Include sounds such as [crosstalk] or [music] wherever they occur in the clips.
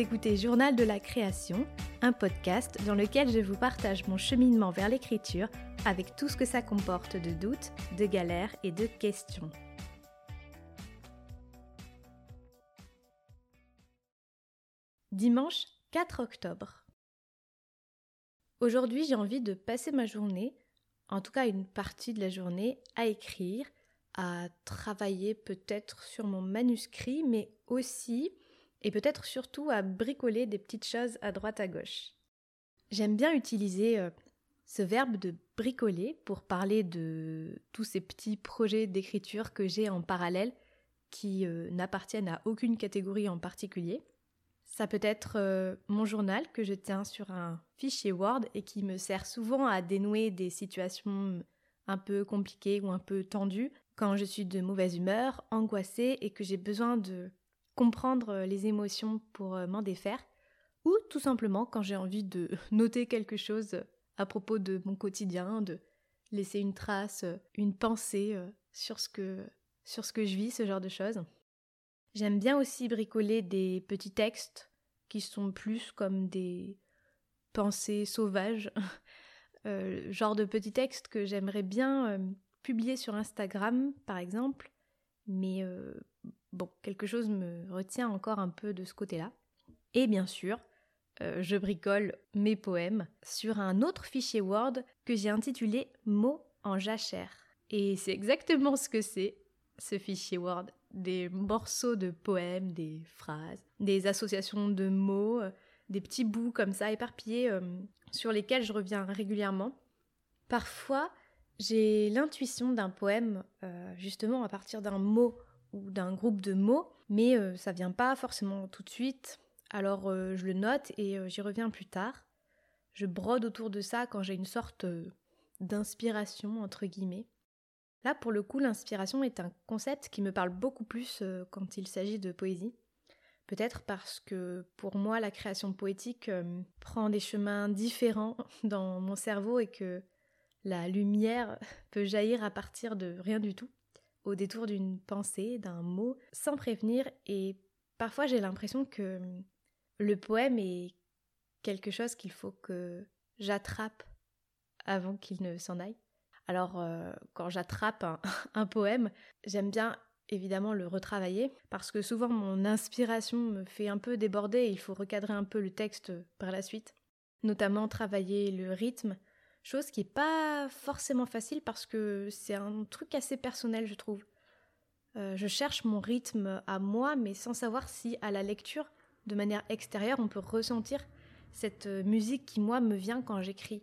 Écoutez Journal de la création, un podcast dans lequel je vous partage mon cheminement vers l'écriture avec tout ce que ça comporte de doutes, de galères et de questions. Dimanche 4 octobre. Aujourd'hui, j'ai envie de passer ma journée, en tout cas une partie de la journée, à écrire, à travailler peut-être sur mon manuscrit, mais aussi et peut-être surtout à bricoler des petites choses à droite à gauche. J'aime bien utiliser euh, ce verbe de bricoler pour parler de tous ces petits projets d'écriture que j'ai en parallèle qui euh, n'appartiennent à aucune catégorie en particulier. Ça peut être euh, mon journal que je tiens sur un fichier Word et qui me sert souvent à dénouer des situations un peu compliquées ou un peu tendues quand je suis de mauvaise humeur, angoissée et que j'ai besoin de comprendre euh, les émotions pour euh, m'en défaire, ou tout simplement quand j'ai envie de [laughs] noter quelque chose à propos de mon quotidien, de laisser une trace, euh, une pensée sur ce que, sur ce que je vis, ce genre de choses. J'aime bien aussi bricoler des petits textes qui sont plus comme des pensées sauvages, [laughs] genre de petits textes que j'aimerais bien publier sur Instagram par exemple, mais bon, quelque chose me retient encore un peu de ce côté-là. Et bien sûr, euh, je bricole mes poèmes sur un autre fichier Word que j'ai intitulé Mots en jachère. Et c'est exactement ce que c'est, ce fichier Word. Des morceaux de poèmes, des phrases, des associations de mots, euh, des petits bouts comme ça éparpillés euh, sur lesquels je reviens régulièrement. Parfois, j'ai l'intuition d'un poème justement à partir d'un mot ou d'un groupe de mots, mais euh, ça vient pas forcément tout de suite. Alors euh, je le note et euh, j'y reviens plus tard. Je brode autour de ça quand j'ai une sorte d'inspiration entre guillemets. Là pour le coup l'inspiration est un concept qui me parle beaucoup plus quand il s'agit de poésie. Peut-être parce que pour moi la création poétique prend des chemins différents [laughs] dans mon cerveau et que la lumière [laughs] peut jaillir à partir de rien du tout au détour d'une pensée, d'un mot, sans prévenir, et parfois j'ai l'impression que le poème est quelque chose qu'il faut que j'attrape avant qu'il ne s'en aille. Alors euh, quand j'attrape un, [laughs] poème, j'aime bien évidemment le retravailler parce que souvent mon inspiration me fait un peu déborder et il faut recadrer un peu le texte par la suite. Notamment travailler le rythme, Chose qui n'est pas forcément facile parce que c'est un truc assez personnel, je trouve. Euh, je cherche mon rythme à moi, mais sans savoir si à la lecture, de manière extérieure, on peut ressentir cette euh, musique qui, moi, me vient quand j'écris.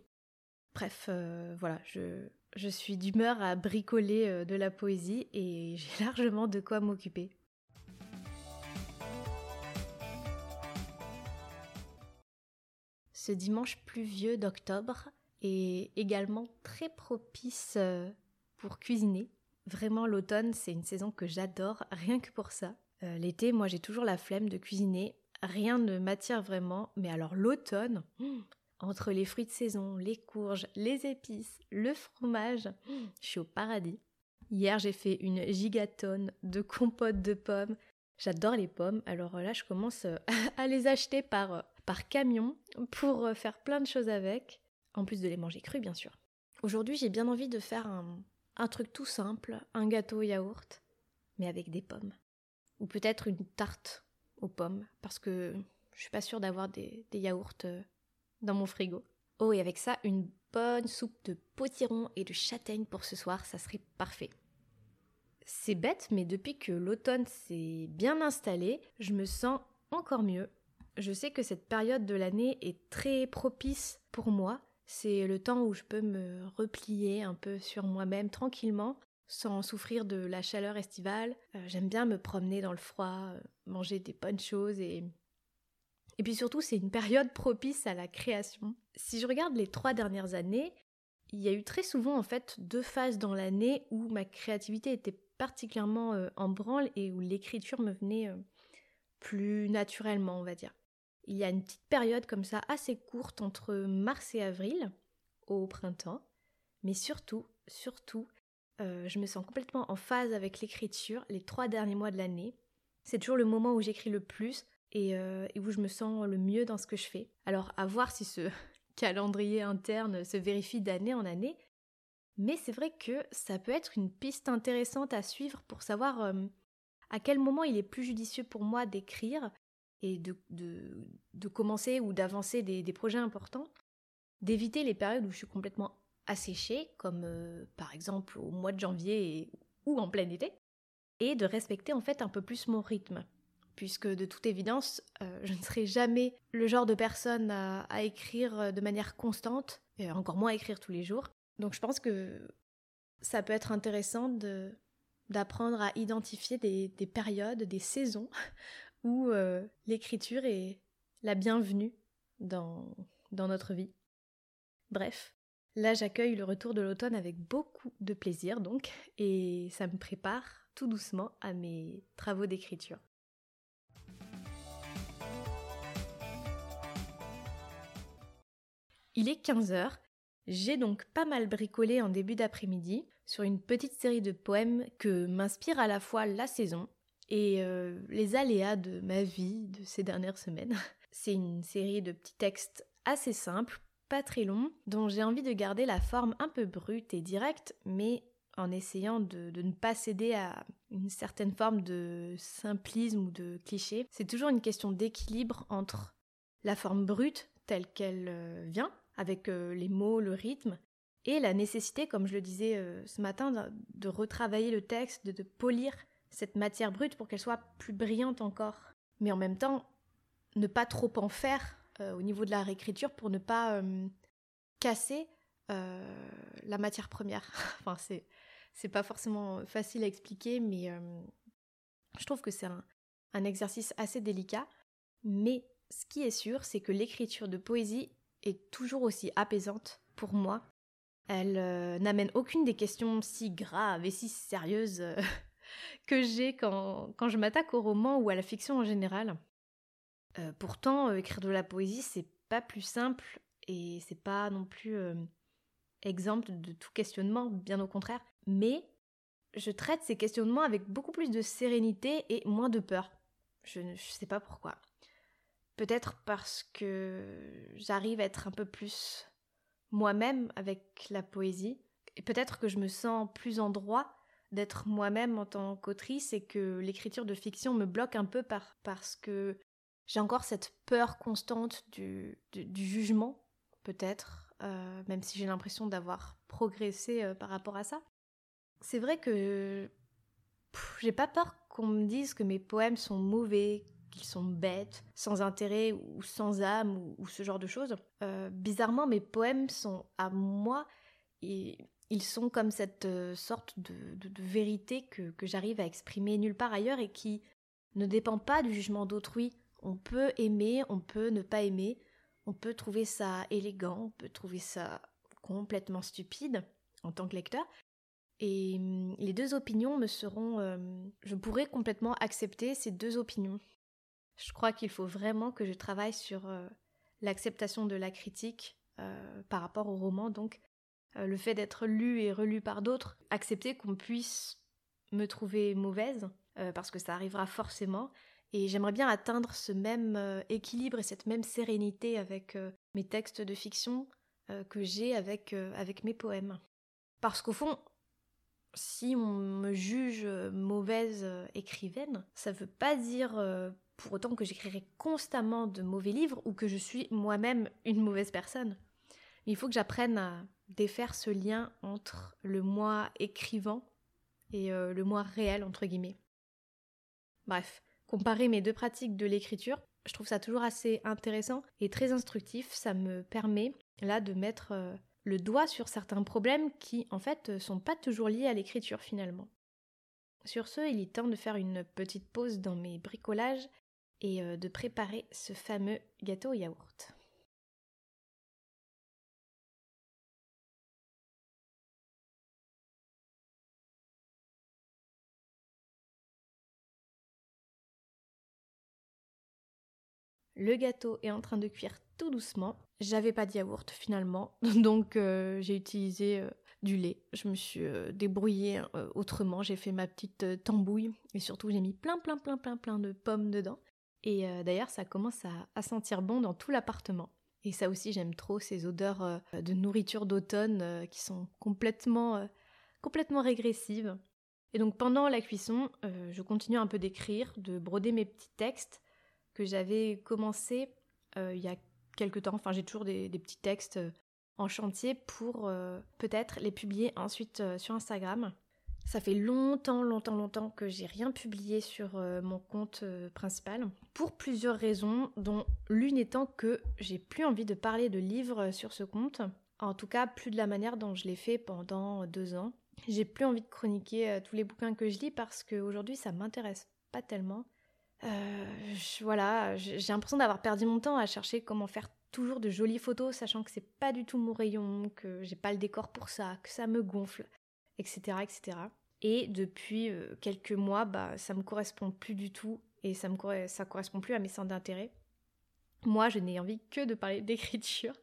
Bref, euh, voilà, je, je suis d'humeur à bricoler de la poésie et [laughs] j'ai largement de quoi m'occuper. Ce dimanche pluvieux d'octobre, et également très propice euh, pour cuisiner. Vraiment, l'automne, c'est une saison que j'adore, rien que pour ça. Euh, l'été, moi, j'ai toujours la flemme de cuisiner. Rien ne m'attire vraiment. Mais alors, l'automne, [gasps] entre les fruits de saison, les courges, les épices, le fromage, [gasps] je suis au paradis. Hier, j'ai fait une gigatonne de compote de pommes. J'adore les pommes. Alors là, je commence euh, [laughs] à les acheter par, par camion pour faire plein de choses avec en plus de les manger crus bien sûr. Aujourd'hui j'ai bien envie de faire un, truc tout simple, un gâteau yaourt, mais avec des pommes. Ou peut-être une tarte aux pommes, parce que je suis pas sûre d'avoir des, des yaourts euh, dans mon frigo. Oh, et avec ça, une bonne soupe de potiron et de châtaigne pour ce soir, ça serait parfait. C'est bête, mais depuis que l'automne s'est bien installé, je me sens encore mieux. Je sais que cette période de l'année est très propice pour moi c'est le temps où je peux me replier un peu sur moi-même tranquillement, sans souffrir de la chaleur estivale. Euh, j'aime bien me promener dans le froid, euh, manger des bonnes choses et... Et puis surtout, c'est une période propice à la création. Si je regarde les trois dernières années, il y a eu très souvent en fait deux phases dans l'année où ma créativité était particulièrement euh, en branle et où l'écriture me venait plus naturellement, on va dire il y a une petite période comme ça assez courte entre mars et avril au printemps, mais surtout, surtout, euh, je me sens complètement en phase avec l'écriture les trois derniers mois de l'année. C'est toujours le moment où j'écris le plus, et, et où je me sens le mieux dans ce que je fais. Alors à voir si ce [laughs] calendrier interne se vérifie d'année en année, mais c'est vrai que ça peut être une piste intéressante à suivre pour savoir euh, à quel moment il est plus judicieux pour moi d'écrire et de, de, commencer ou d'avancer des, projets importants, d'éviter les périodes où je suis complètement asséchée, comme euh, par exemple au mois de janvier ou en plein été, et de respecter en fait un peu plus mon rythme. Puisque de toute évidence, euh, [laughs] je ne serai jamais le genre de personne à, à écrire de manière constante, et encore moins à écrire tous les jours. Donc je pense que ça peut être intéressant de, d'apprendre à identifier des, périodes, des saisons [laughs] où euh, l'écriture est la bienvenue dans, dans notre vie. Bref, là j'accueille le retour de l'automne avec beaucoup de plaisir donc, et ça me prépare tout doucement à mes travaux d'écriture. Il est 15 heures j'ai donc pas mal bricolé en début d'après-midi sur une petite série de poèmes que m'inspire à la fois la saison et euh, les aléas de ma vie de ces dernières semaines. [laughs] C'est une série de petits textes assez simples, pas très longs, dont j'ai envie de garder la forme un peu brute et directe, mais en essayant de, ne pas céder à une certaine forme de simplisme ou de cliché. C'est toujours une question d'équilibre entre la forme brute telle qu'elle euh, vient, avec euh, les mots, le rythme, et la nécessité, comme je le disais ce matin, de, retravailler le texte, de, polir cette matière brute pour qu'elle soit plus brillante encore. Mais en même temps, ne pas trop en faire euh, au niveau de la réécriture pour ne pas casser la matière première. [laughs] enfin, c'est, c'est pas forcément facile à expliquer, mais je trouve que c'est un, exercice assez délicat. Mais ce qui est sûr, c'est que l'écriture de poésie est toujours aussi apaisante pour moi. Elle euh, n'amène aucune des questions si graves et si sérieuses euh, que j'ai quand, quand, je m'attaque au roman ou à la fiction en général. Euh, pourtant, écrire de la poésie, c'est pas plus simple et c'est pas non plus exemple de tout questionnement, bien au contraire. Mais je traite ces questionnements avec beaucoup plus de sérénité et moins de peur. Je ne sais pas pourquoi. Peut-être parce que j'arrive à être un peu plus moi-même avec la poésie. Et peut-être que je me sens plus en droit d'être moi-même en tant qu'autrice et que l'écriture de fiction me bloque un peu par, parce que j'ai encore cette peur constante du, du, jugement, peut-être, euh, même si j'ai l'impression d'avoir progressé euh, par rapport à ça. C'est vrai que j'ai pas peur qu'on me dise que mes poèmes sont mauvais, qu'ils sont bêtes, sans intérêt ou sans âme ou, ce genre de choses. Euh, bizarrement, mes poèmes sont à moi et ils sont comme cette euh, sorte de, vérité que, j'arrive à exprimer nulle part ailleurs et qui ne dépend pas du jugement d'autrui. On peut aimer, on peut ne pas aimer, on peut trouver ça élégant, on peut trouver ça complètement stupide en tant que lecteur. Et hum, les deux opinions me seront... Euh, je pourrais complètement accepter ces deux opinions. Je crois qu'il faut vraiment que je travaille sur euh, l'acceptation de la critique par rapport au roman, donc le fait d'être lu et relu par d'autres, accepter qu'on puisse me trouver mauvaise, parce que ça arrivera forcément, et j'aimerais bien atteindre ce même équilibre et cette même sérénité avec mes textes de fiction que j'ai avec, avec mes poèmes. Parce qu'au fond, si on me juge mauvaise écrivaine, ça ne veut pas dire pour autant que j'écrirai constamment de mauvais livres ou que je suis moi-même une mauvaise personne. Mais il faut que j'apprenne à défaire ce lien entre le moi écrivant et euh, le moi réel, entre guillemets. Bref, comparer mes deux pratiques de l'écriture, je trouve ça toujours assez intéressant et très instructif. Ça me permet là de mettre euh, le doigt sur certains problèmes qui en fait sont pas toujours liés à l'écriture finalement. Sur ce, il est temps de faire une petite pause dans mes bricolages et euh, de préparer ce fameux gâteau au yaourt. Le gâteau est en train de cuire tout doucement. J'avais pas de yaourt finalement, [laughs] donc euh, j'ai utilisé euh, du lait. Je me suis débrouillée autrement. J'ai fait ma petite tambouille et surtout j'ai mis plein plein plein plein plein de pommes dedans. Et d'ailleurs, ça commence à, sentir bon dans tout l'appartement. Et ça aussi, j'aime trop ces odeurs de nourriture d'automne qui sont complètement, complètement régressives. Et donc pendant la cuisson, je continue un peu d'écrire, de broder mes petits textes que j'avais commencé il y a quelques temps. Enfin, j'ai toujours des, petits textes en chantier pour peut-être les publier ensuite sur Instagram. Ça fait longtemps, longtemps, longtemps que j'ai rien publié sur euh, mon compte euh, principal pour plusieurs raisons, dont l'une étant que j'ai plus envie de parler de livres sur ce compte. En tout cas, plus de la manière dont je l'ai fait pendant deux ans. J'ai plus envie de chroniquer euh, tous les bouquins que je lis parce qu'aujourd'hui ça m'intéresse pas tellement. Voilà, j'ai l'impression d'avoir perdu mon temps à chercher comment faire toujours de jolies photos, sachant que c'est pas du tout mon rayon, que j'ai pas le décor pour ça, que ça me gonfle etc. etc. Et depuis euh, quelques mois, bah, ça me correspond plus du tout et ça me ça correspond plus à mes centres d'intérêt. Moi, je n'ai envie que de parler [laughs] d'écriture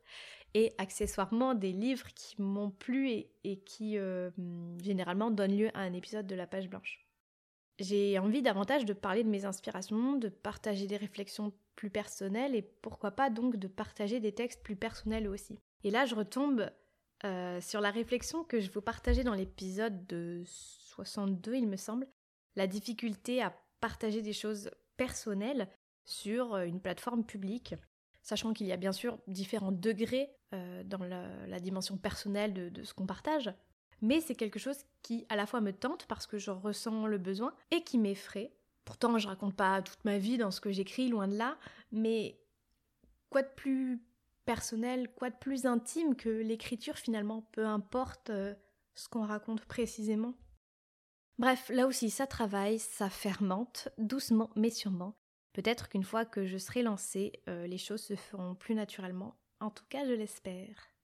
et accessoirement des livres qui m'ont plu et, qui euh, généralement donnent lieu à un épisode de la page blanche. J'ai envie davantage de parler de mes inspirations, de partager des réflexions plus personnelles et pourquoi pas donc de partager des textes plus personnels aussi. Et là, je retombe euh, sur la réflexion que je vous partageais dans l'épisode de 62, il me semble, la difficulté à partager des choses personnelles sur euh, une plateforme publique, sachant qu'il y a bien sûr différents degrés euh, dans la, dimension personnelle de, ce qu'on partage, mais c'est quelque chose qui à la fois me tente parce que j'en ressens le besoin et qui m'effraie. Pourtant, je raconte pas toute ma vie dans ce que j'écris, loin de là, mais quoi de plus personnel, quoi de plus intime que l'écriture finalement, peu importe euh, ce qu'on raconte précisément. Bref, là aussi ça travaille, ça fermente, doucement mais sûrement. Peut-être qu'une fois que je serai lancée, euh, les choses se feront plus naturellement. En tout cas, je l'espère.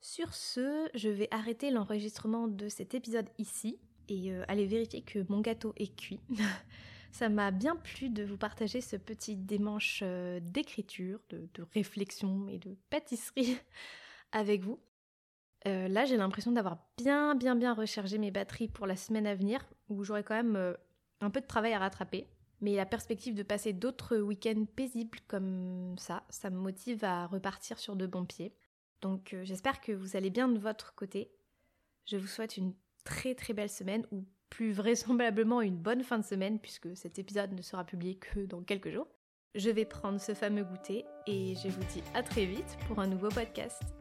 Sur ce, je vais arrêter l'enregistrement de cet épisode ici et euh, aller vérifier que mon gâteau est cuit. [laughs] Ça m'a bien plu de vous partager ce petit démanche euh, d'écriture, de, réflexion et de pâtisserie [laughs] avec vous. Euh, là, j'ai l'impression d'avoir bien, bien, bien rechargé mes batteries pour la semaine à venir, où j'aurai quand même un peu de travail à rattraper. Mais la perspective de passer d'autres week-ends paisibles comme ça, ça me motive à repartir sur de bons pieds. Donc j'espère que vous allez bien de votre côté. Je vous souhaite une très très belle semaine, ou plus [laughs] vraisemblablement une bonne fin de semaine puisque cet épisode ne sera publié que dans quelques jours. Je vais prendre ce fameux goûter et je vous dis à très vite pour un nouveau podcast.